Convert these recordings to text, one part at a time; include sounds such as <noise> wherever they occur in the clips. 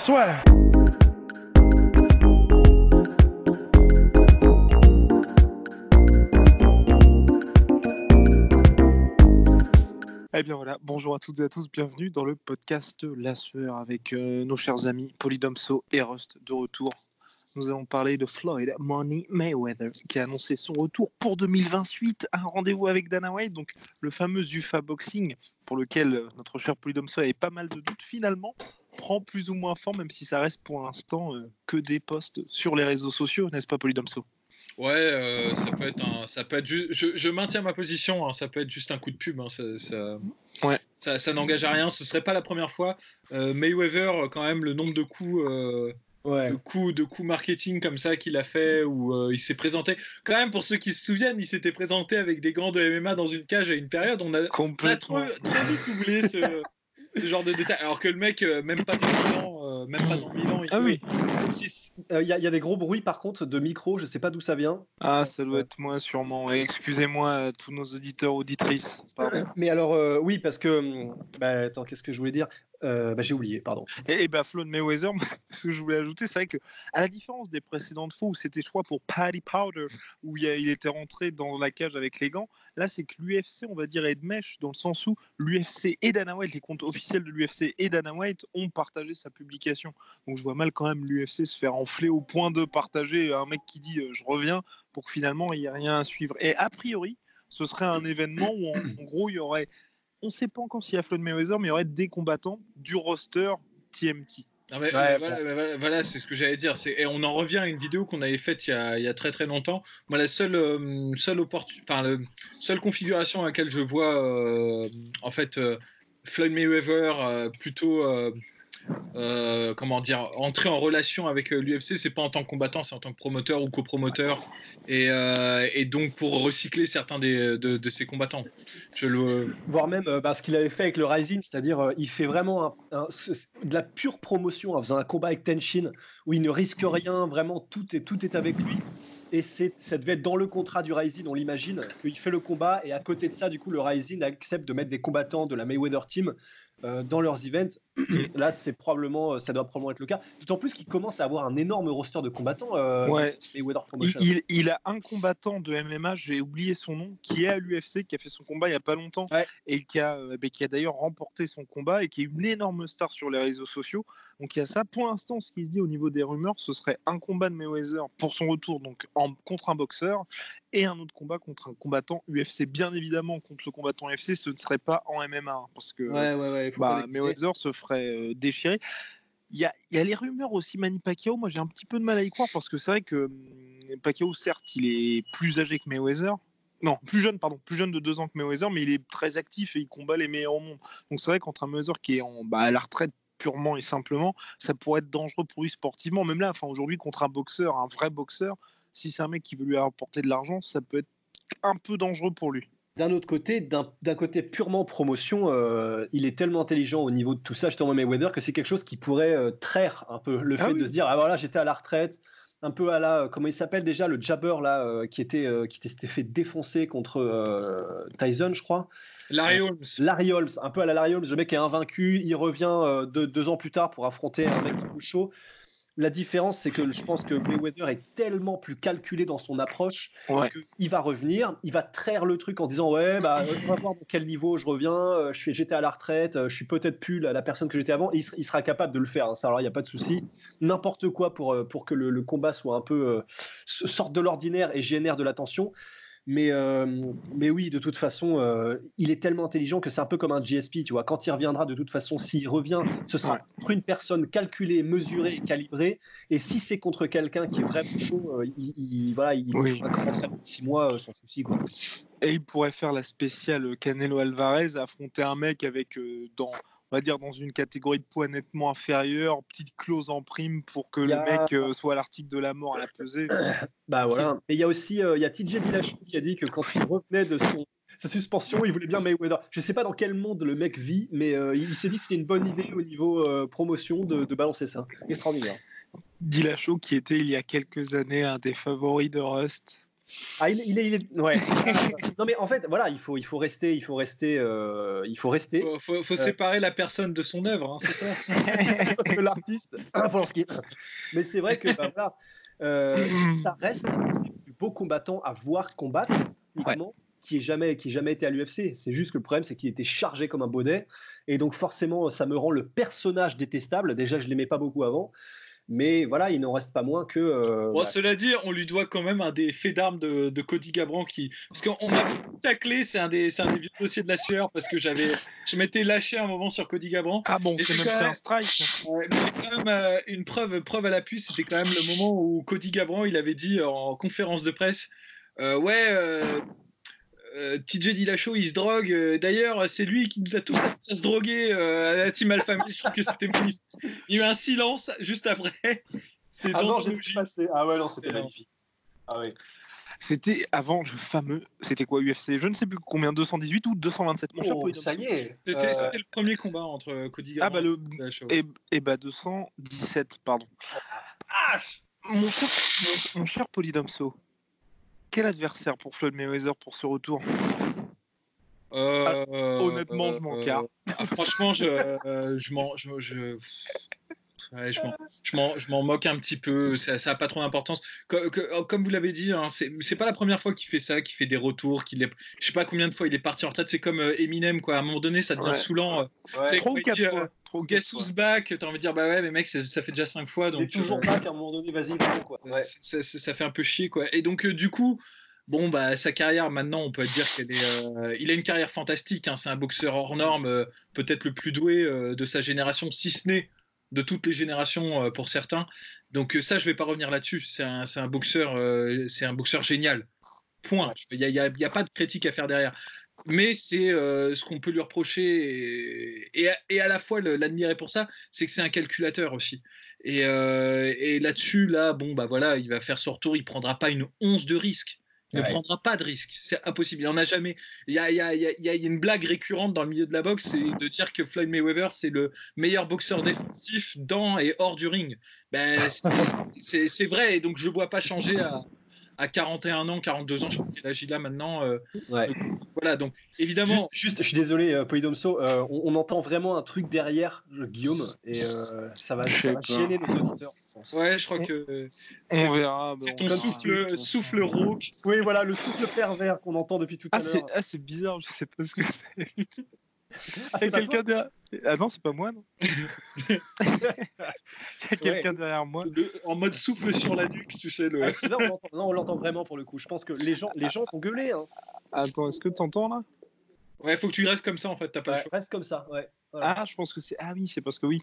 Swear. Eh bien voilà, bonjour à toutes et à tous, bienvenue dans le podcast La Sueur avec euh, nos chers amis Polydomso et Rust de retour. Nous allons parler de Floyd Money Mayweather qui a annoncé son retour pour 2028, un rendez-vous avec Dana White, donc le fameux UFA Boxing pour lequel euh, notre cher Polydomso avait pas mal de doutes finalement prend plus ou moins forme, même si ça reste pour l'instant euh, que des posts sur les réseaux sociaux, n'est-ce pas Polydomso? Ouais, euh, ça peut être un, ça peut être ju- je, je maintiens ma position, hein, ça peut être juste un coup de pub, hein, ça, ça, Ouais. ça, ça n'engage à rien, ce serait pas la première fois. Euh, Mayweather, quand même, le nombre de coups, euh, Ouais. de coups, de coups marketing comme ça qu'il a fait, où euh, il s'est présenté. Quand même, pour ceux qui se souviennent, il s'était présenté avec des gants de MMA dans une cage à une période. On a, on a trop, Complètement. trop vite oublié ce, ce genre de détails. Alors que le mec, euh, même pas dans Milan, euh, même pas dans Milan, il Ah oui. Il euh, y, a- y a des gros bruits par contre de micro, je sais pas d'où ça vient. Ah, ça doit être moi sûrement. Et Excusez-moi à tous nos auditeurs, auditrices. Pardon. Mais alors, euh, oui, parce que. hum, Bah, attends, qu'est-ce que je voulais dire? Euh, bah, J'ai oublié, pardon. Et, et bah, Floyd Mayweather, <laughs> moi, ce que je voulais ajouter, c'est vrai que, à la différence des précédentes fois où c'était, crois, pour Paddy Powder, où il, était rentré dans la cage avec les gants, là, c'est que l'UFC, on va dire, est de mèche, dans le sens où l'UFC et Dana White, les comptes officiels de l'UFC et Dana White ont partagé sa publication. Donc, je vois mal quand même l'UFC se faire enfler au point de partager un mec qui dit euh, je reviens pour que finalement il n'y ait rien à suivre. Et a priori, ce serait un événement où, en gros, il y aurait on ne sait pas encore s'il y a Floyd Mayweather, mais il y aurait des combattants du roster TMT. Mais, Ouais, voilà, voilà, voilà, c'est ce que j'allais dire. Et on en revient à une vidéo qu'on avait faite il y a, il y a très très longtemps. Moi, la seule, euh, seule, opportu- enfin, le- seule configuration à laquelle je vois euh, en fait euh, Floyd Mayweather euh, plutôt, euh, euh, comment dire, entrer en relation avec l'UFC, c'est pas en tant que combattant, c'est en tant que promoteur ou copromoteur. Et, euh, donc pour recycler certains de, ses combattants. Je Voire même euh, bah, ce qu'il avait fait avec le Rising, c'est-à-dire euh, il fait vraiment de la pure promotion en faisant un combat avec Tenshin où il ne risque rien, vraiment tout est, tout est avec lui. Et ça devait être dans le contrat du Rising, on l'imagine, qu'il fait le combat et à côté de ça, du coup, le Rising accepte de mettre des combattants de la Mayweather Team euh, dans leurs events. <clears throat> Là, c'est probablement, euh, ça doit probablement être le cas. D'autant plus qu'il commence à avoir un énorme roster de combattants. euh, Ouais. Il, Promotion. il- il a un combattant de MMA, j'ai oublié son nom, qui est à l'UFC, qui a fait son combat il n'y a pas longtemps, Ouais. et qui a, euh, bah, qui a d'ailleurs remporté son combat, et qui est une énorme star sur les réseaux sociaux. Donc il y a ça. Pour l'instant, ce qui se dit au niveau des rumeurs, ce serait un combat de Mayweather pour son retour donc en, contre un boxeur, et un autre combat contre un combattant UFC. Bien évidemment, contre le combattant UFC, ce ne serait pas en MMA, hein, parce que Ouais, bah, Mayweather se ferait euh, déchirer. Il y a, il y a les rumeurs aussi Manny Pacquiao. Moi, j'ai un petit peu de mal à y croire parce que c'est vrai que hum, Pacquiao, certes, il est plus âgé que Mayweather. Non, plus jeune, pardon, plus jeune de deux ans que Mayweather, mais il est très actif et il combat les meilleurs au monde. Donc c'est vrai qu'entre un Mayweather qui est en, bah, à la retraite purement et simplement, ça pourrait être dangereux pour lui sportivement. Même là, enfin aujourd'hui, contre un boxeur, un vrai boxeur, si c'est un mec qui veut lui apporter de l'argent, ça peut être un peu dangereux pour lui. D'un autre côté, d'un côté purement promotion, euh, il est tellement intelligent au niveau de tout ça, justement Mayweather, que c'est quelque chose qui pourrait euh, traire un peu le Ah fait oui. de se dire ah voilà j'étais à la retraite, un peu à la comment il s'appelle déjà le jabber là euh, qui était euh, qui s'était fait défoncer contre euh, Tyson je crois, Larry Holmes. Larry Holmes, un peu à la Larry Holmes, le mec est invaincu, il revient euh, deux, deux ans plus tard pour affronter un mec plus chaud. La différence, c'est que je pense que Mayweather est tellement plus calculé dans son approche Ouais. qu'il va revenir, il va traire le truc en disant ouais bah on va voir dans quel niveau je reviens, euh, je suis j'étais à la retraite, euh, je suis peut-être plus la, la personne que j'étais avant, et il, ser- il sera capable de le faire. hein. ça alors il y a pas de souci, n'importe quoi pour euh, pour que le, le combat soit un peu euh, sorte de l'ordinaire et génère de l'attention. Mais, euh, mais oui, de toute façon, euh, il est tellement intelligent que c'est un peu comme un GSP, tu vois. Quand il reviendra, de toute façon, s'il revient, ce sera contre une personne calculée, mesurée et calibrée. Et si c'est contre quelqu'un qui est vraiment chaud, euh, il, il- voilà, il Oui. va commencer à 6 mois sans souci, quoi. Et il pourrait faire la spéciale Canelo Alvarez, affronter un mec avec dans on va dire, dans une catégorie de poids nettement inférieure, petite clause en prime pour que le mec euh, soit à l'article de la mort à la pesée. <coughs> Bah voilà. Et il y a aussi euh, il y a TJ Dillashaw qui a dit que quand il revenait de son sa suspension, il voulait bien Mayweather. Je sais pas dans quel monde le mec vit, mais euh, il, il s'est dit que c'était une bonne idée au niveau euh, promotion de, de balancer ça. Extraordinaire. Dillashaw qui était il y a quelques années un des favoris de Rust. Ah, il, est- il est, il est- ouais. <laughs> non mais en fait, voilà, il faut, il faut rester, il faut rester, euh, il faut rester. Faut, faut- faut séparer la personne de son œuvre, hein, c'est ça <laughs> que l'artiste, Polanski. Mais c'est vrai que bah, voilà, euh, ça reste des plus beaux combattants à voir combattre, techniquement, qui ait jamais, qui jamais été à l'UFC. C'est juste que le problème, c'est qu'il était chargé comme un bonnet, et donc forcément, ça me rend le personnage détestable. Déjà, je l'aimais pas beaucoup avant. Mais voilà, il n'en reste pas moins que. euh, Bon, bah, cela dit, on lui doit quand même un des faits d'armes de, de Cody Gabran qui. Parce qu'on m'a taclé, c'est un, des, c'est un des vieux dossiers de la sueur parce que j'avais, je m'étais lâché un moment sur Cody Gabran. Ah bon, c'est c'est même quand fait même- un strike. Mais j'ai quand même euh, une preuve, preuve à l'appui, c'était quand même le moment où Cody Gabran il avait dit en conférence de presse euh, Ouais, euh, TJ Dillashaw il se drogue. euh, D'ailleurs, c'est lui qui nous a tous appris à se droguer euh, à la Team Alpha Male. Je trouve que c'était magnifique. Il y a eu un silence juste après. C'était Ah non, j'ai d'anthologie. passé. Ah ouais, non, c'était magnifique. Ah ouais. C'était avant le fameux, c'était quoi UFC Je ne sais plus combien, 218 ou 227 mon cher Oh, ça y est. C'était Euh, le premier combat entre Cody Ah bah le et Dillashaw. et, et bah 217 pardon. Mon cher, mon, mon cher Polydomso, quel adversaire pour Floyd Mayweather pour ce retour? Euh, honnêtement, je m'en euh, carre. ah, franchement, je, euh, je m'en, je, je, ouais, je m'en, je m'en, je m'en moque un petit peu. Ça, ça a pas trop d'importance. Co- que- Comme, vous l'avez dit, hein, c'est, c'est pas la première fois qu'il fait ça, qu'il fait des retours, qu'il est, je sais pas combien de fois il est parti en retraite. C'est comme euh, Eminem, quoi. À un moment donné, ça devient Ouais. sauluant. Ouais. C'est Trop ou quatre dit, euh, fois Trop Guess who's back T'as envie de dire, bah ouais, mais mec, ça, ça fait déjà cinq fois, Il est donc toujours euh, pas qu'à un moment donné, vas-y, vas-y, quoi. Ouais. ça, ça- ça fait un peu chier quoi. Et donc euh, du coup, bon bah sa carrière maintenant, on peut dire qu'elle est, euh, il a une carrière fantastique. hein. C'est un boxeur hors norme, euh, peut-être le plus doué euh, de sa génération, si ce n'est de toutes les générations euh, pour certains. Donc euh, ça, je vais pas revenir là-dessus. C'est un, un boxeur, euh, c'est un boxeur génial. Point. Il n'y a, a- pas de critique à faire derrière. Mais c'est ce qu'on peut lui reprocher et, et à, la fois l'admirer pour ça, c'est que c'est un calculateur aussi. Et, et là-dessus, là, bon, bah voilà, il va faire son retour, il prendra pas une once de risque. Ne Ouais. prendra pas de risque, c'est impossible. Il n'en a jamais. Il y a, il y a- il y une blague récurrente dans le milieu de la boxe, c'est de dire que Floyd Mayweather, c'est le meilleur boxeur défensif dans et hors du ring. Ben, c'est vrai, et donc je ne vois pas changer à, à 41 ans, 42 ans, je crois qu'il a là maintenant. euh, Ouais. voilà, donc évidemment, Juste, juste, je suis désolé, euh, Polydomso, euh, on, on entend vraiment un truc derrière euh, Guillaume et euh, ça va, ça va gêner nos auditeurs. ouais, je crois que On verra. mais c'est on ton verra. souffle, souffle rauque. Oui, voilà, le souffle pervers qu'on entend depuis tout à Ah c'est l'heure. ah, c'est bizarre, je sais pas ce que c'est. Ah, Il y c'est quelqu'un derrière. Ah non, c'est pas moi non. <laughs> Il y a quelqu'un derrière moi. Le- en mode souffle sur la nuque, tu sais. Le... Ah, on l'entend- non, on l'entend vraiment pour le coup. Je pense que les gens, les gens vont gueuler. Hein. Attends, est-ce que t'entends là? Ouais, faut que tu restes comme ça en fait, t'as pas le Ouais, choix. reste comme ça. Ouais. Voilà. Ah, je pense que c'est. Ah oui, c'est parce que oui.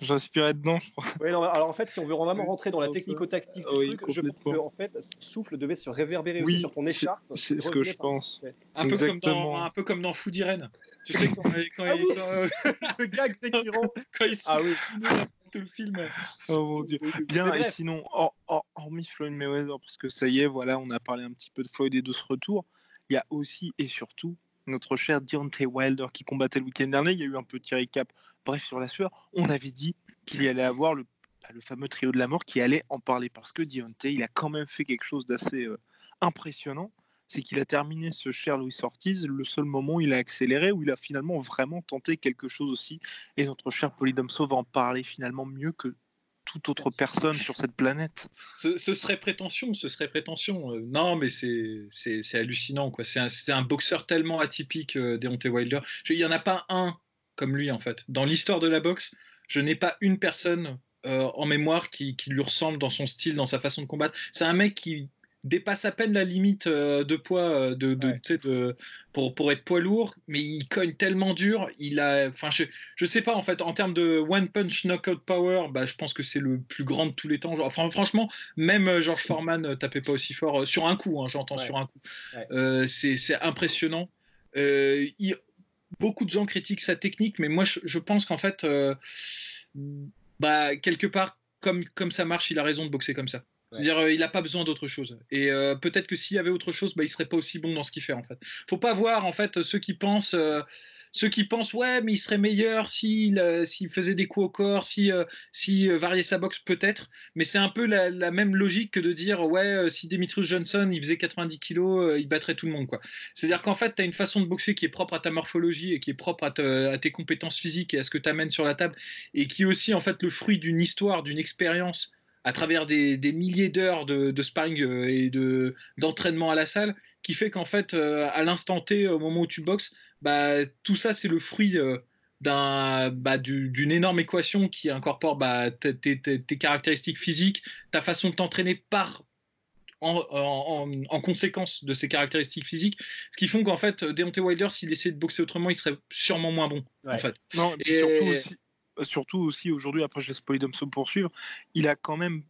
Je respirais dedans, je crois. Ouais, non, alors en fait, si on veut vraiment rentrer dans la technico-tactique Oui, du truc, je pense que en fait, ce souffle devait se réverbérer Oui, aussi sur ton écharpe. c'est ce que je pense. Ouais. Un peu, comme Exactement. dans, un peu comme dans Food Irene. Tu sais, quand, quand, Ah il, oui. quand, <laughs> Le gag récurrent. <laughs> quand il Ah oui. tout, le film. Oh mon dieu. Bien, et sinon, hormis Floyd Mayweather, parce que ça y est, voilà, on a parlé un petit peu de Floyd et de ce retour, il y a aussi et surtout notre cher Deontay Wilder qui combattait le week-end dernier. Il y a eu un petit récap, bref, sur la sueur. On avait dit qu'il y allait avoir le, bah, le fameux trio de la mort qui allait en parler, parce que Deontay, il a quand même fait quelque chose d'assez euh, impressionnant. C'est qu'il a terminé ce cher Luis Ortiz, le seul moment où il a accéléré, où il a finalement vraiment tenté quelque chose aussi. Et notre cher Polydomso va en parler finalement mieux que toute autre personne sur cette planète. Ce, serait prétention, ce serait prétention. Euh, non, mais c'est hallucinant. quoi. C'est un, un boxeur tellement atypique, euh, Deontay Wilder. Il n'y en a pas un comme lui, en fait. Dans l'histoire de la boxe, je n'ai pas une personne euh, en mémoire qui, qui lui ressemble dans son style, dans sa façon de combattre. C'est un mec qui dépasse à peine la limite euh, de poids euh, de, de, Ouais. tu sais, de- pour, pour être poids lourd, mais il cogne tellement dur. Il a, enfin, je, je sais pas en fait en termes de one punch knockout power, bah, je pense que c'est le plus grand de tous les temps. Enfin, franchement, même euh, George Foreman tapait pas aussi fort sur un coup. hein, J'entends Ouais. sur un coup. Ouais. Euh, c'est impressionnant. Euh, il- beaucoup de gens critiquent sa technique, mais moi, je, pense qu'en fait, euh, bah, quelque part, comme, comme ça marche, il a raison de boxer comme ça. C'est-à-dire, euh, il n'a pas besoin d'autre chose. Et peut-être que s'il y avait autre chose, bah, il serait pas aussi bon dans ce qu'il fait en fait. Faut pas voir en fait ceux qui pensent ceux qui pensent ouais mais il serait meilleur s'il euh, faisait des coups au corps, si, euh, si euh, variait sa boxe peut-être, mais c'est un peu la, même logique que de dire ouais si Demetrius Johnson il faisait 90 kilos il battrait tout le monde quoi. C'est-à-dire qu'en fait tu as une façon de boxer qui est propre à ta morphologie et qui est propre à, tes compétences physiques et à ce que tu amènes sur la table et qui est aussi en fait le fruit d'une histoire, d'une expérience à travers des, milliers d'heures de, sparring et d'entraînement à la salle, qui fait qu'en fait, à l'instant T, au moment où tu boxes, bah, tout ça, c'est le fruit euh, d'un, bah, d'une énorme équation qui incorpore bah, tes, caractéristiques physiques, ta façon de t'entraîner par en, conséquence de ces caractéristiques physiques, ce qui font qu'en fait, Deontay Wilder, s'il essayait de boxer autrement, il serait sûrement moins bon. En fait. Non, et surtout aussi, surtout aussi aujourd'hui, après je laisse Polydome poursuivre, il a quand même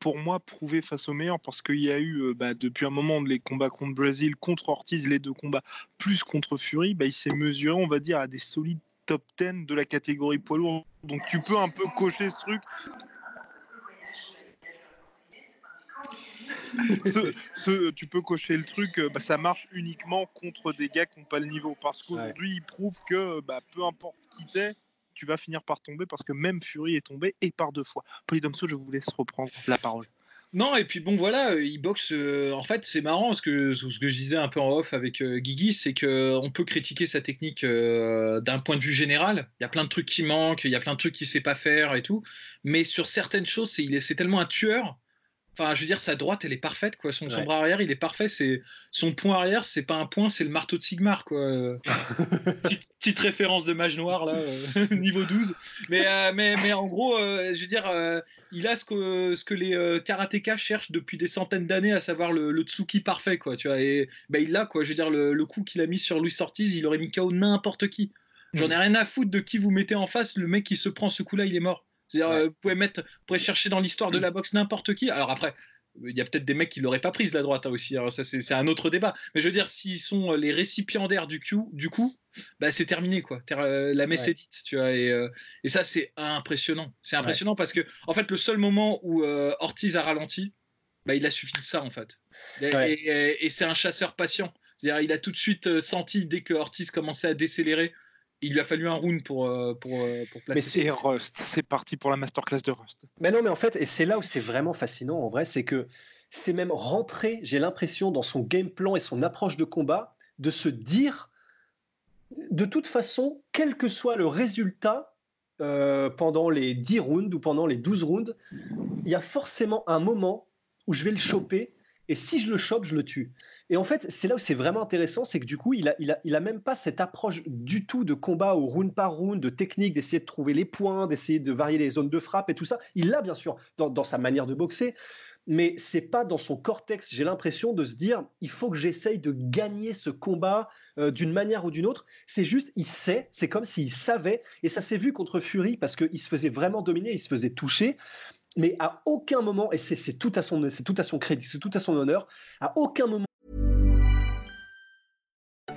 pour moi, prouvé face au meilleur parce qu'il y a eu, euh, bah, depuis un moment, les combats contre Brésil, contre Ortiz, les deux combats, plus contre Fury, bah, il s'est mesuré, on va dire, à des solides top 10 de la catégorie poids lourd. Donc tu peux un peu cocher ce truc. <laughs> ce, tu peux cocher le truc, euh, bah, ça marche uniquement contre des gars qui n'ont pas le niveau. Parce qu'aujourd'hui, il prouve que peu importe qui t'es, tu vas finir par tomber parce que même Fury est tombé et par deux fois. Polydomso, je vous laisse reprendre la parole. Non, et puis bon, voilà, euh, il boxe. Euh, en fait, c'est marrant parce que ce que je disais un peu en off avec euh, Guigui, c'est qu'on peut critiquer sa technique d'un point de vue général. Il y a plein de trucs qui manquent, il y a plein de trucs qu'il sait pas faire et tout. Mais sur certaines choses, c'est tellement un tueur Enfin, je veux dire, sa droite, elle est parfaite, quoi. Son, bras arrière, il est parfait. C'est son point arrière, c'est pas un point, c'est le marteau de Sigmar, quoi. <laughs> petite, référence de mage noir là, euh, <laughs> niveau 12. Mais, euh, mais, mais en gros, euh, je veux dire, il a ce que, ce que les karatékas cherchent depuis des centaines d'années, à savoir le, Tsuki parfait, quoi. Tu vois, et bah, il l'a, quoi. Je veux dire, le, coup qu'il a mis sur Louis Ortiz, il aurait mis KO n'importe qui. J'en ai mm. rien à foutre de qui vous mettez en face. Le mec qui se prend ce coup-là, il est mort. C'est-à-dire, euh, vous pouvez mettre, vous pouvez chercher dans l'histoire de la boxe n'importe qui. Alors après, il y a peut-être des mecs qui l'auraient pas prise la droite hein, aussi. Alors ça, c'est un autre débat. Mais je veux dire, s'ils sont euh, les récipiendaires du coup, du coup, bah c'est terminé quoi. Euh, la messe est dite, tu vois. Et, et ça, c'est impressionnant. C'est impressionnant parce que en fait, le seul moment où Ortiz a ralenti, bah, il a suffi de ça en fait. Et, et c'est un chasseur patient. C'est-à-dire, il a tout de suite senti dès que Ortiz commençait à décélérer il lui a fallu un round pour, euh, pour, euh, pour placer. Mais c'est Rust, c'est parti pour la masterclass de Rust. Mais non, mais en fait, et c'est là où c'est vraiment fascinant en vrai, c'est que c'est même rentré, j'ai l'impression, dans son game plan et son approche de combat, de se dire, de toute façon, quel que soit le résultat euh, pendant les 10 rounds ou pendant les 12 rounds, il y a forcément un moment où je vais le choper, et si je le chope, je le tue. Et en fait, c'est là où c'est vraiment intéressant, c'est que du coup, il a, il, a, il a même pas cette approche du tout de combat au round par round, de technique, d'essayer de trouver les points, d'essayer de varier les zones de frappe et tout ça. Il l'a bien sûr dans, dans, sa manière de boxer, mais c'est pas dans son cortex. J'ai l'impression de se dire, il faut que j'essaye de gagner ce combat euh, d'une manière ou d'une autre. C'est juste, il sait, c'est comme s'il savait, et ça s'est vu contre Fury parce qu'il se faisait vraiment dominer, il se faisait toucher mais à aucun moment, et c'est tout tout à son crédit, c'est tout à son honneur, à aucun moment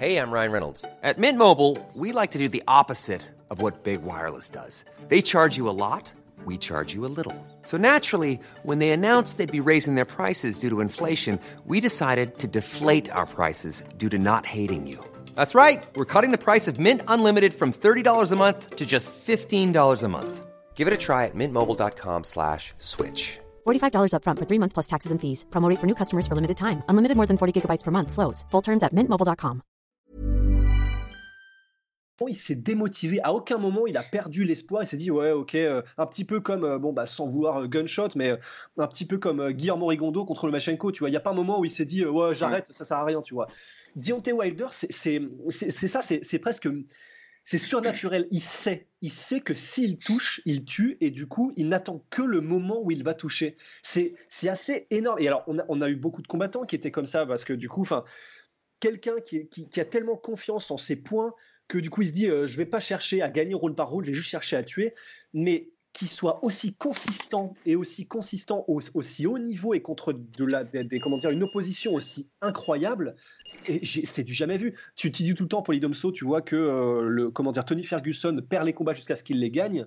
Hey, I'm Ryan Reynolds. At Mint Mobile, we like to do the opposite of what Big Wireless does. They charge you a lot, we charge you a little. So naturally, when they announced they'd be raising their prices due to inflation, we decided to deflate our prices due to not hating you. That's right. We're cutting the price of Mint Unlimited from $30 a month to just $15 a month. Give it a try at mintmobile.com slash switch. $45 upfront for three months plus taxes and fees. Promote for new customers for limited time. Unlimited more than 40 gigabytes per month. Slows. Full terms at mintmobile.com. Il s'est démotivé. À aucun moment, il a perdu l'espoir. Il s'est dit, ouais, ok, euh, un petit peu comme, euh, bon, bah, sans vouloir euh, gunshot, mais un petit peu comme Guillermo Rigondo contre le Machenko. Tu vois, il n'y a pas un moment où il s'est dit, ouais, j'arrête, ça sert à rien, tu vois. Deontay Wilder, c'est ça, c'est presque c'est surnaturel. Il sait, il sait que s'il touche, il tue, et du coup, il n'attend que le moment où il va toucher. C'est, assez énorme. Et alors, on a, eu beaucoup de combattants qui étaient comme ça, parce que du coup, enfin, quelqu'un qui, a tellement confiance en ses points que du coup, il se dit, euh, je vais pas chercher à gagner round par round, je vais juste chercher à tuer. Mais qui soit aussi consistant et aussi consistant au- aussi haut niveau et contre de la, des, des- comment dire, une opposition aussi incroyable, et c'est du jamais vu. Tu, tu dis tout le temps, Polydomso, tu vois que euh, le, comment dire, Tony Ferguson perd les combats jusqu'à ce qu'il les gagne.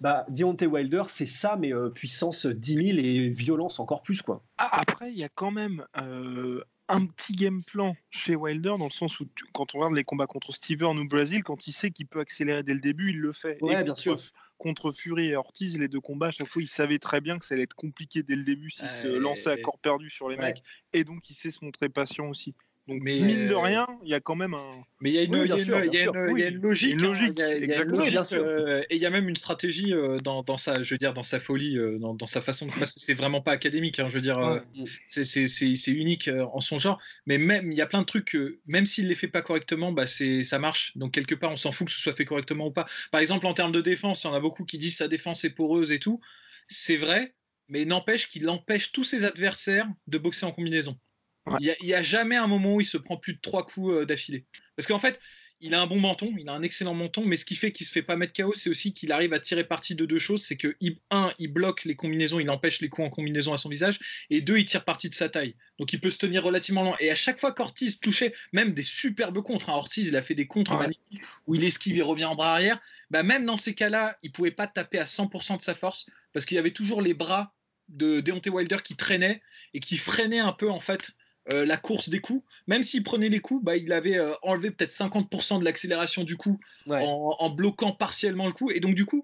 Bah, Deontay Wilder, c'est ça, mais euh, puissance 10 000 et violence encore plus, quoi. Ah, Après, il y a quand même euh, un petit game plan chez Wilder, dans le sens où tu- quand on regarde les combats contre Steven ou Brazil, quand il sait qu'il peut accélérer dès le début, il le fait. Ouais, et bien sûr. Contre Fury et Ortiz, les deux combats, à chaque fois, il savait très bien que ça allait être compliqué dès le début s'il se lançait à corps perdu sur les Ouais. mecs. Et donc, il sait se montrer patient aussi. Donc, Mais, mine de euh, rien, il y a quand même un. Mais il y a une, logique, Une hein, logique, euh, et il y a même une stratégie euh, dans, dans sa, je veux dire, dans sa folie, euh, dans, dans sa façon, de- parce que c'est vraiment pas académique, hein, je veux dire, euh, Ouais. c'est- unique euh, en son genre, mais même il y a plein de trucs que même s'il les fait pas correctement, bah c'est ça marche. Donc quelque part, on s'en fout que ce soit fait correctement ou pas. Par exemple, en termes de défense, il y en a beaucoup qui disent sa défense est poreuse et tout. C'est vrai, mais n'empêche qu'il empêche tous ses adversaires de boxer en combinaison. Ouais. Il y a- jamais un moment où il se prend plus de trois coups euh, d'affilée. Parce qu'en fait, il a un bon menton, il a un excellent menton, mais ce qui fait qu'il se fait pas mettre KO, c'est aussi qu'il arrive à tirer parti de deux choses. C'est que, il- un, il bloque les combinaisons, il empêche les coups en combinaison à son visage, et deux, il tire parti de sa taille. Donc il peut se tenir relativement loin. Et à chaque fois qu'Ortiz touchait, même des superbes contres, hein, Ortiz, il a fait des contres Ouais. magnifiques où il esquive et revient en bras arrière, bah même dans ces cas-là, il pouvait pas taper à 100% de sa force, parce qu'il y avait toujours les bras de Deontay Wilder qui traînaient et qui freinaient un peu, en fait, euh, la course des coups. Même s'il prenait les coups, bah, il avait euh, enlevé peut-être 50% de l'accélération du coup Ouais. en, en bloquant partiellement le coup. Et donc, du coup,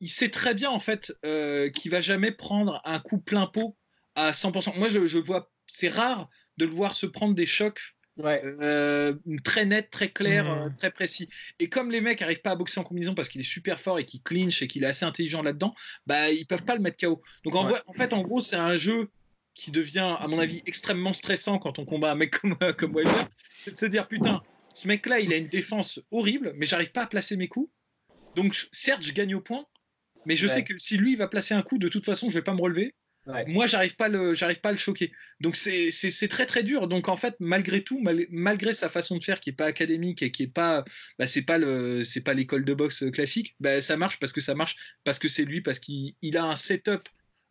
il sait très bien, en fait, euh, qu'il va jamais prendre un coup plein pot à 100%. Moi, je, je vois, c'est rare de le voir se prendre des chocs Ouais. euh, très nets, très clairs, euh, très précis. Et comme les mecs n'arrivent pas à boxer en combinaison parce qu'il est super fort et qu'il clinche et qu'il est assez intelligent là-dedans, bah ils peuvent pas le mettre KO. Donc en, Ouais. vrai- en fait, en gros, c'est un jeu qui devient, à mon avis, extrêmement stressant quand on combat un mec comme, comme Wilder. C'est de se dire, putain, ce mec-là, il a une défense horrible, mais j'arrive pas à placer mes coups. Donc certes, je gagne au point, mais je Ouais. sais que si lui il va placer un coup, de toute façon, je vais pas me relever. Ouais. Moi, j'arrive pas, le, j'arrive pas à le choquer. Donc c'est très très dur. Donc en fait, malgré tout, mal- malgré sa façon de faire qui est pas académique et qui est pas, bah, c'est pas le, c'est pas l'école de boxe classique, bah, ça marche parce que ça marche parce que c'est lui, parce qu'il il a un setup, euh,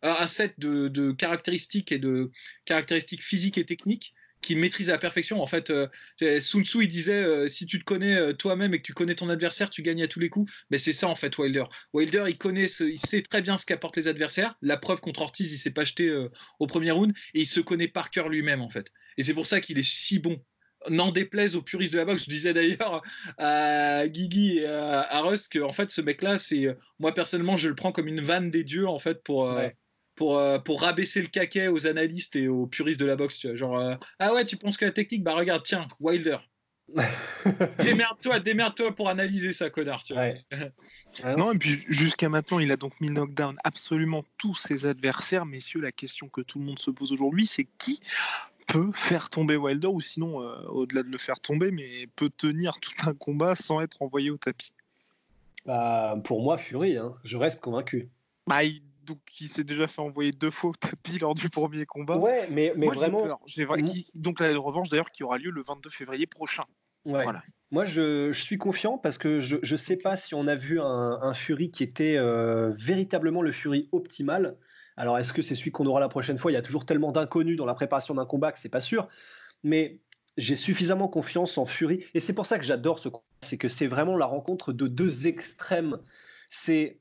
un set de, caractéristiques et de caractéristiques physiques et techniques qu'il maîtrise à la perfection. En fait, euh, Sun Tzu, il disait euh, si tu te connais euh, toi-même et que tu connais ton adversaire, tu gagnes à tous les coups. Mais c'est ça en fait, Wilder. Wilder, il connaît, ce- il sait très bien ce qu'apportent les adversaires. La preuve contre Ortiz, il s'est pas jeté euh, au premier round et il se connaît par cœur lui-même en fait. Et c'est pour ça qu'il est si bon. N'en déplaise aux puristes de la boxe. Je disais d'ailleurs à Guigui et à, Rust que en fait ce mec-là, c'est moi personnellement, je le prends comme une vanne des dieux en fait pour. Pour, euh, pour rabaisser le caquet aux analystes et aux puristes de la boxe, tu vois. Genre, euh, ah ouais, tu penses que la technique, bah regarde, tiens, Wilder. <laughs> Démerde-toi, démerde-toi pour analyser ça, connard, tu vois. Ouais. <laughs> Ah Non, et puis jusqu'à maintenant, il a donc mis knockdown absolument tous ses adversaires. Messieurs, la question que tout le monde se pose aujourd'hui, c'est qui peut faire tomber Wilder ou sinon, euh, au-delà de le faire tomber, mais peut tenir tout un combat sans être envoyé au tapis? Bah, pour moi, Fury, hein, je reste convaincu. bah, il, donc, il s'est déjà fait envoyer deux fois au tapis lors du premier combat. Ouais, mais, mais Moi, j'ai vraiment. J'ai vra- qui- donc la revanche d'ailleurs qui aura lieu le 22 février prochain. Ouais. Voilà. Moi, je, je suis confiant parce que je ne sais pas si on a vu un, un Fury qui était euh, véritablement le Fury optimal. Alors, est-ce que c'est celui qu'on aura la prochaine fois? Il y a toujours tellement d'inconnus dans la préparation d'un combat que c'est pas sûr. Mais j'ai suffisamment confiance en Fury. Et c'est pour ça que j'adore ce combat. C'est que c'est vraiment la rencontre de deux extrêmes. C'est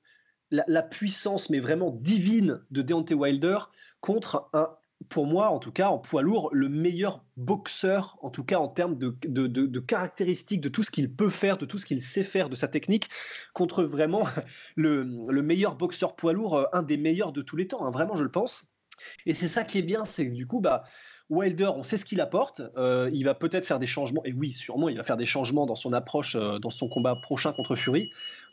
la, puissance, mais vraiment divine, de Deontay Wilder contre un, pour moi en tout cas, en poids lourd, le meilleur boxeur, en tout cas en termes de, caractéristiques, de tout ce qu'il peut faire, de tout ce qu'il sait faire, de sa technique, contre vraiment <laughs> le, le meilleur boxeur poids lourd, euh, un des meilleurs de tous les temps, hein, vraiment je le pense. Et c'est ça qui est bien, c'est que du coup, bah, Wilder, on sait ce qu'il apporte. euh, il va peut-être faire des changements, et oui, sûrement, il va faire des changements dans son approche, euh, dans son combat prochain contre Fury.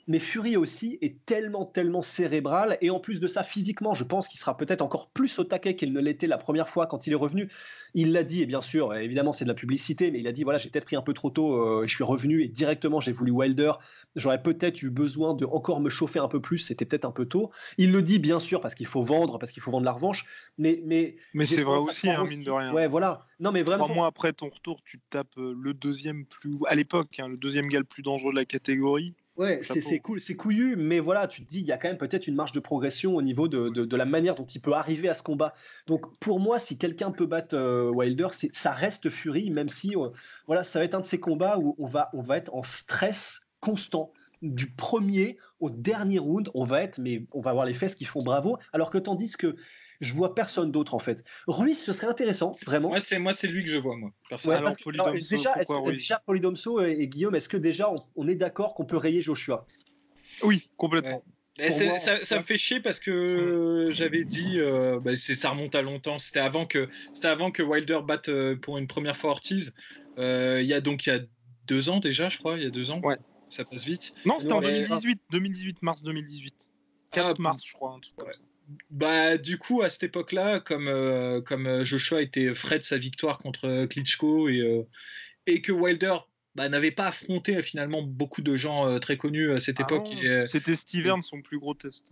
Mais Fury aussi est tellement, tellement cérébral. Et en plus de ça, physiquement, je pense qu'il sera peut-être encore plus au taquet qu'il ne l'était la première fois quand il est revenu. Il l'a dit, et bien sûr, évidemment, c'est de la publicité, mais il a dit voilà, j'ai peut-être pris un peu trop tôt, euh, je suis revenu et directement, j'ai voulu Wilder. J'aurais peut-être eu besoin de encore me chauffer un peu plus, c'était peut-être un peu tôt. Il le dit, bien sûr, parce qu'il faut vendre, parce qu'il faut vendre la revanche. Mais, mais, Mais c'est vrai à aussi, hein, mine de rien. Ouais, voilà. Non, mais vraiment. Trois mois après ton retour, tu tapes euh, le deuxième plus, à l'époque, hein, le deuxième gars le plus dangereux de la catégorie. Ouais, c'est cool, c'est couillu, mais voilà, tu te dis, il y a quand même peut-être une marge de progression au niveau de, de, la manière dont il peut arriver à ce combat. Donc pour moi, si quelqu'un peut battre euh, Wilder, ça reste Fury, même si euh, voilà, ça va être un de ces combats où on va, on va être en stress constant. Du premier au dernier round, on va être, mais on va avoir les fesses qui font bravo, alors que tandis que je vois personne d'autre en fait. Ruiz, ce serait intéressant, vraiment. Moi, c'est moi, c'est lui que je vois moi. déjà, Polydomso et, Guillaume, est-ce que déjà on, est d'accord qu'on peut rayer Joshua? Oui, complètement. ça, me fait chier parce que j'avais dit, euh, bah, ça remonte à longtemps. C'était avant que, c'était avant que Wilder batte euh, pour une première fois Ortiz. Euh, il y a donc il y a deux ans déjà, je crois, il y a deux ans. Ouais. Ça passe vite. Non, c'était en 2018, 2018, mars 2018. 4 ah, mars, je crois, un truc comme ça. Bah, du coup, à cette époque-là, comme, euh, comme euh, Joshua était frais de sa victoire contre Klitschko et, euh, et que Wilder bah, n'avait pas affronté finalement beaucoup de gens très connus à cette ah époque. C'était Steve son plus gros test.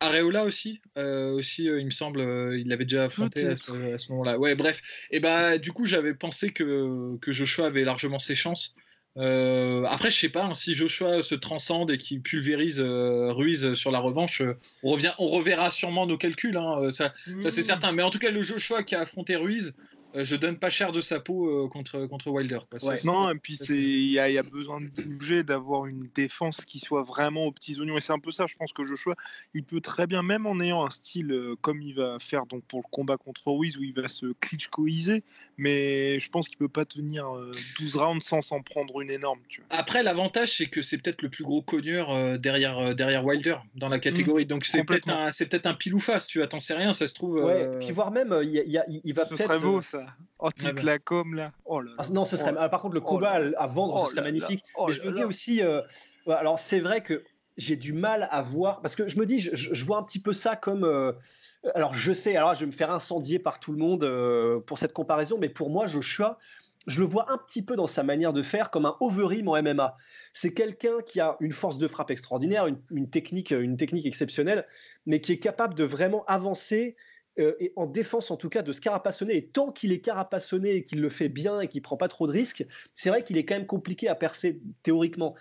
Areola aussi, aussi il me semble, il l'avait déjà affronté à ce, moment-là. Ouais, bref. Et bah, du coup, j'avais pensé que, que Joshua avait largement ses chances. Euh, après, je sais pas hein, si Joshua se transcende et qu'il pulvérise euh, Ruiz sur la revanche. Euh, on revient, on reverra sûrement nos calculs, hein, ça, ça c'est mmh. certain. Mais en tout cas, le Joshua qui a affronté Ruiz, je donne pas cher de sa peau euh, contre, contre Wilder. non, et puis il y, a besoin de bouger, d'avoir une défense qui soit vraiment aux petits oignons. Et c'est un peu ça, je pense que Joshua, il peut très bien, même en ayant un style euh, comme il va faire donc pour le combat contre Ruiz, où il va se klitschkoiser, mais je pense qu'il peut pas tenir 12 rounds sans s'en prendre une énorme. Après, l'avantage, c'est que c'est peut-être le plus gros cogneur derrière, derrière Wilder dans la catégorie. Mmh, donc c'est peut-être un, peut un pile ou face, tu vois, t'en sais rien, ça se trouve. Ouais, puis voire même, il, il, il va peut-être. beau ça. Oh, toute la com là. Oh là, ah, non, ce serait. Oh par contre, le oh combat à, vendre, ce serait magnifique. Mais je me dis aussi. Euh, alors, c'est vrai que j'ai du mal à voir. Parce que je me dis, je, vois un petit peu ça comme. Euh, alors, je sais, alors je vais me faire incendier par tout le monde euh, pour cette comparaison, mais pour moi, Joshua, je le vois un petit peu dans sa manière de faire comme un Overeem en MMA. C'est quelqu'un qui a une force de frappe extraordinaire, une, technique, une technique exceptionnelle, mais qui est capable de vraiment avancer euh, et en défense en tout cas de se carapassonner. Et tant qu'il est carapassonné et qu'il le fait bien et qu'il prend pas trop de risques, c'est vrai qu'il est quand même compliqué à percer théoriquement.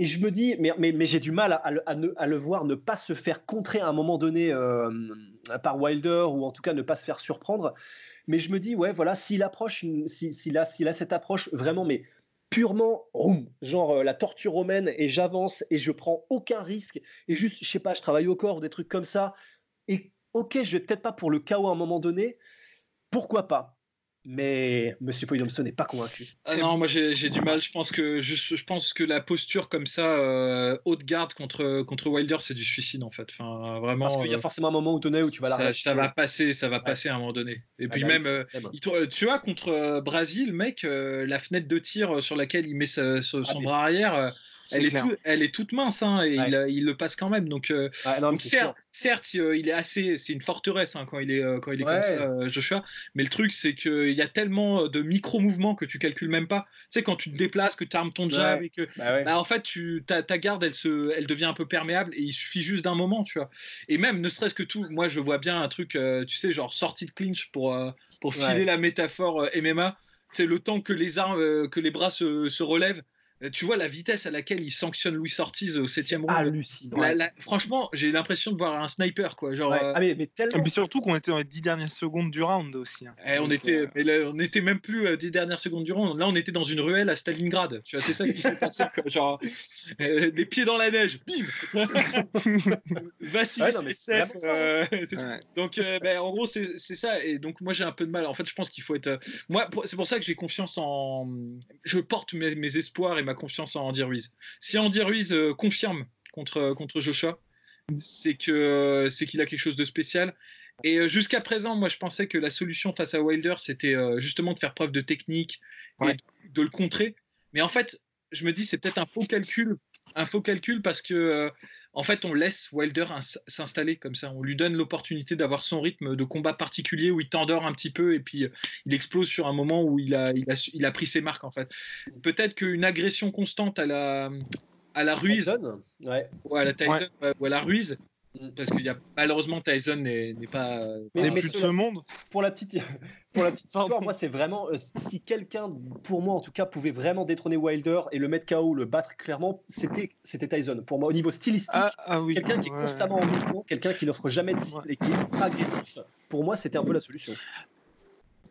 Et je me dis, mais, mais, j'ai du mal à, le voir ne pas se faire contrer à un moment donné euh, par Wilder ou en tout cas ne pas se faire surprendre. Mais je me dis, ouais, voilà, s'il approche, s'il a, a cette approche vraiment, mais purement genre euh, la torture romaine et j'avance et je prends aucun risque et juste, je sais pas, je travaille au corps, des trucs comme ça. Et ok, je vais peut-être pas pour le chaos à un moment donné, pourquoi pas mais Monsieur Poidomso n'est pas convaincu. Ah non, moi j'ai du mal. Je pense que je, je, pense que la posture comme ça, euh, haute garde contre contre Wilder, c'est du suicide en fait. Enfin, vraiment. Parce qu'il y a euh, forcément un moment où donné où tu vas la. Ça, va passer, ça va passer à un moment donné. Et ah puis même, euh, tu vois, contre Brésil, mec, la fenêtre de tir sur laquelle il met son ah, bras arrière elle est, elle est, toute mince hein, et il, le passe quand même. Donc, euh, certes, euh, il est assez, c'est une forteresse hein, quand il est, euh, quand il est comme ça, Joshua. Mais le truc, c'est qu'il y a tellement de micro-mouvements que tu calcules même pas. Tu sais, quand tu te déplaces, que tu armes ton jab et que, bah bah, en fait, tu, ta, ta, garde, elle, se, elle devient un peu perméable et il suffit juste d'un moment, tu vois. Et même, ne serait-ce que tout, moi, je vois bien un truc, tu sais, genre sortie de clinch pour, pour filer la métaphore MMA. C'est le temps que les armes, que les bras se, se relèvent tu vois la vitesse à laquelle il sanctionne Louis Ortiz au 7 round. Hallucinant. franchement, j'ai l'impression de voir un sniper quoi. Genre, euh, ah, mais, tellement... Et puis surtout qu'on était dans les 10 dernières secondes du round aussi. Hein. Eh, on était, mais là, on était même plus à 10 dernières secondes du round. Là, on était dans une ruelle à Stalingrad. Tu vois, c'est ça qui s'est <laughs> passé. Genre, euh, les pieds dans la neige. Bim. <laughs> Vassili, ouais, Donc, ben, en gros, c'est ça. Et donc, moi, j'ai un peu de mal. En fait, je pense qu'il faut être. Moi, c'est pour ça que j'ai confiance en. Je porte mes, mes espoirs et ma confiance en Andy Ruiz. Si Andy Ruiz euh, confirme contre, contre Joshua, c'est que euh, c'est qu'il a quelque chose de spécial. Et euh, jusqu'à présent, moi, je pensais que la solution face à Wilder, c'était justement de faire preuve de technique et de, le contrer. Mais en fait, je me dis, c'est peut-être un faux calcul, un faux calcul parce que en fait, on laisse Wilder s'installer comme ça. On lui donne l'opportunité d'avoir son rythme de combat particulier où il t'endort un petit peu et puis euh, il explose sur un moment où il a, il a, pris ses marques en fait. Peut-être qu'une agression constante à la, à la Ruiz, ouais. ou à la Tyson, ou à la Ruiz, Mm. Parce que y a, malheureusement, Tyson n'est pas. Mais, plus de ce monde. Pour la petite, <laughs> pour la petite histoire, moi, c'est vraiment. Euh, si quelqu'un, pour moi en tout cas, pouvait vraiment détrôner Wilder et le mettre KO, le battre clairement, c'était Tyson. Pour moi, au niveau stylistique, ah, ah quelqu'un qui est constamment en mouvement, quelqu'un qui n'offre jamais de cible et qui est agressif, pour moi, c'était un peu la solution.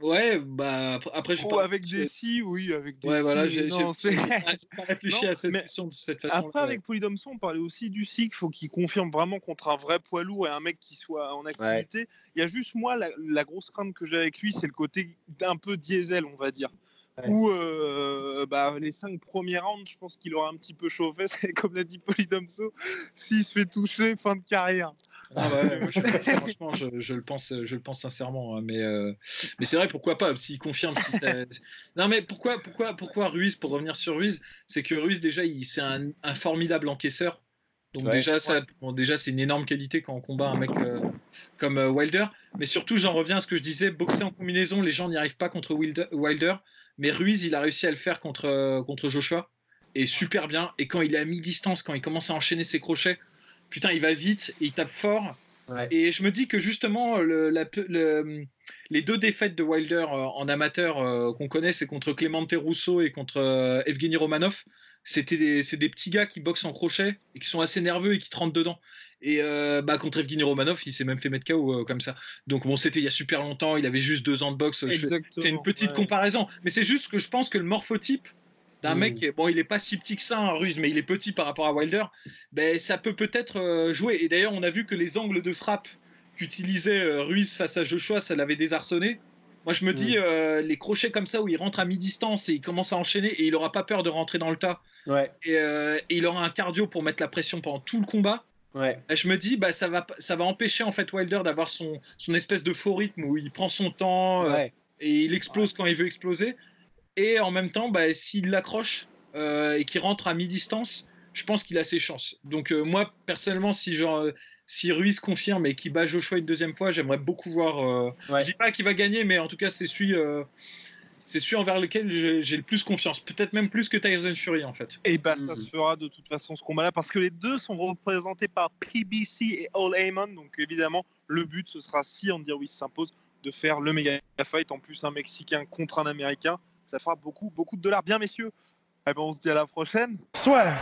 Ouais, bah après je pas. avec des si, oui, avec des Ouais, voilà, <laughs> j'ai pas réfléchi à cette question de cette façon. Après, avec Polydomson, on parlait aussi du si qu'il faut qu'il confirme vraiment contre un vrai poids lourd et un mec qui soit en activité. Il y a juste moi, la, grosse crainte que j'ai avec lui, c'est le côté d'un peu diesel, on va dire. Où euh, bah, les cinq premiers rounds, je pense qu'il aura un petit peu chauffé. <laughs> C'est comme l'a dit Polydomso, s'il se fait toucher, fin de carrière. Ah franchement, je, le pense, je le pense sincèrement. Hein, mais, euh, mais c'est vrai, pourquoi pas S'il confirme. Si <laughs> non, mais pourquoi, pourquoi, pourquoi Ruiz Pour revenir sur Ruiz, c'est que Ruiz déjà, c'est un, formidable encaisseur. Donc déjà, ça, déjà, c'est une énorme qualité quand on combat un mec euh, comme Wilder. Mais surtout, j'en reviens à ce que je disais, boxer en combinaison, les gens n'y arrivent pas contre Wilder. Mais Ruiz, il a réussi à le faire contre, contre Joshua. Et super bien. Et quand il est à mi-distance, quand il commence à enchaîner ses crochets, putain, il va vite, il tape fort. Et je me dis que justement, le, les deux défaites de Wilder euh, en amateur euh, qu'on connaît, c'est contre Clemente Rousseau et contre euh, Evgeny Romanov. C'était des, c'est des petits gars qui boxent en crochet et qui sont assez nerveux et qui te rentrent dedans. Et bah, contre Evgeny Romanov, il s'est même fait mettre KO comme ça. Donc bon, c'était il y a super longtemps, il avait juste deux ans de boxe. C'est une petite comparaison. Mais c'est juste que je pense que le morphotype d'un mmh. mec, bon, il est pas si petit que ça, un hein, Ruiz, mais il est petit par rapport à Wilder, ben, ça peut peut-être euh, jouer. Et d'ailleurs, on a vu que les angles de frappe qu'utilisait euh, Ruiz face à Joshua, ça l'avait désarçonné. Moi, je me dis, euh, les crochets comme ça où il rentre à mi-distance et il commence à enchaîner et il aura pas peur de rentrer dans le tas. Ouais. Et, il aura un cardio pour mettre la pression pendant tout le combat. Ouais. je me dis, bah, ça, va, ça va empêcher en fait Wilder d'avoir son, son espèce de faux rythme où il prend son temps et il explose quand il veut exploser. Et en même temps, bah, s'il l'accroche euh, et qu'il rentre à mi-distance, je pense qu'il a ses chances. Donc euh, moi, personnellement, si, genre, euh, si Ruiz confirme et qu'il bat Joshua une deuxième fois, j'aimerais beaucoup voir... Je dis pas qu'il va gagner, mais en tout cas, c'est celui c'est celui envers lequel j'ai le plus confiance, peut-être même plus que Tyson Fury en fait. Et bah ça mhm. se fera de toute façon ce combat-là parce que les deux sont représentés par PBC et All Amon, donc évidemment le but ce sera si Andy Ruiz s'impose de faire le méga fight en plus un Mexicain contre un Américain, ça fera beaucoup, beaucoup de dollars. Bien, messieurs. Eh ben, on se dit à la prochaine. Soit.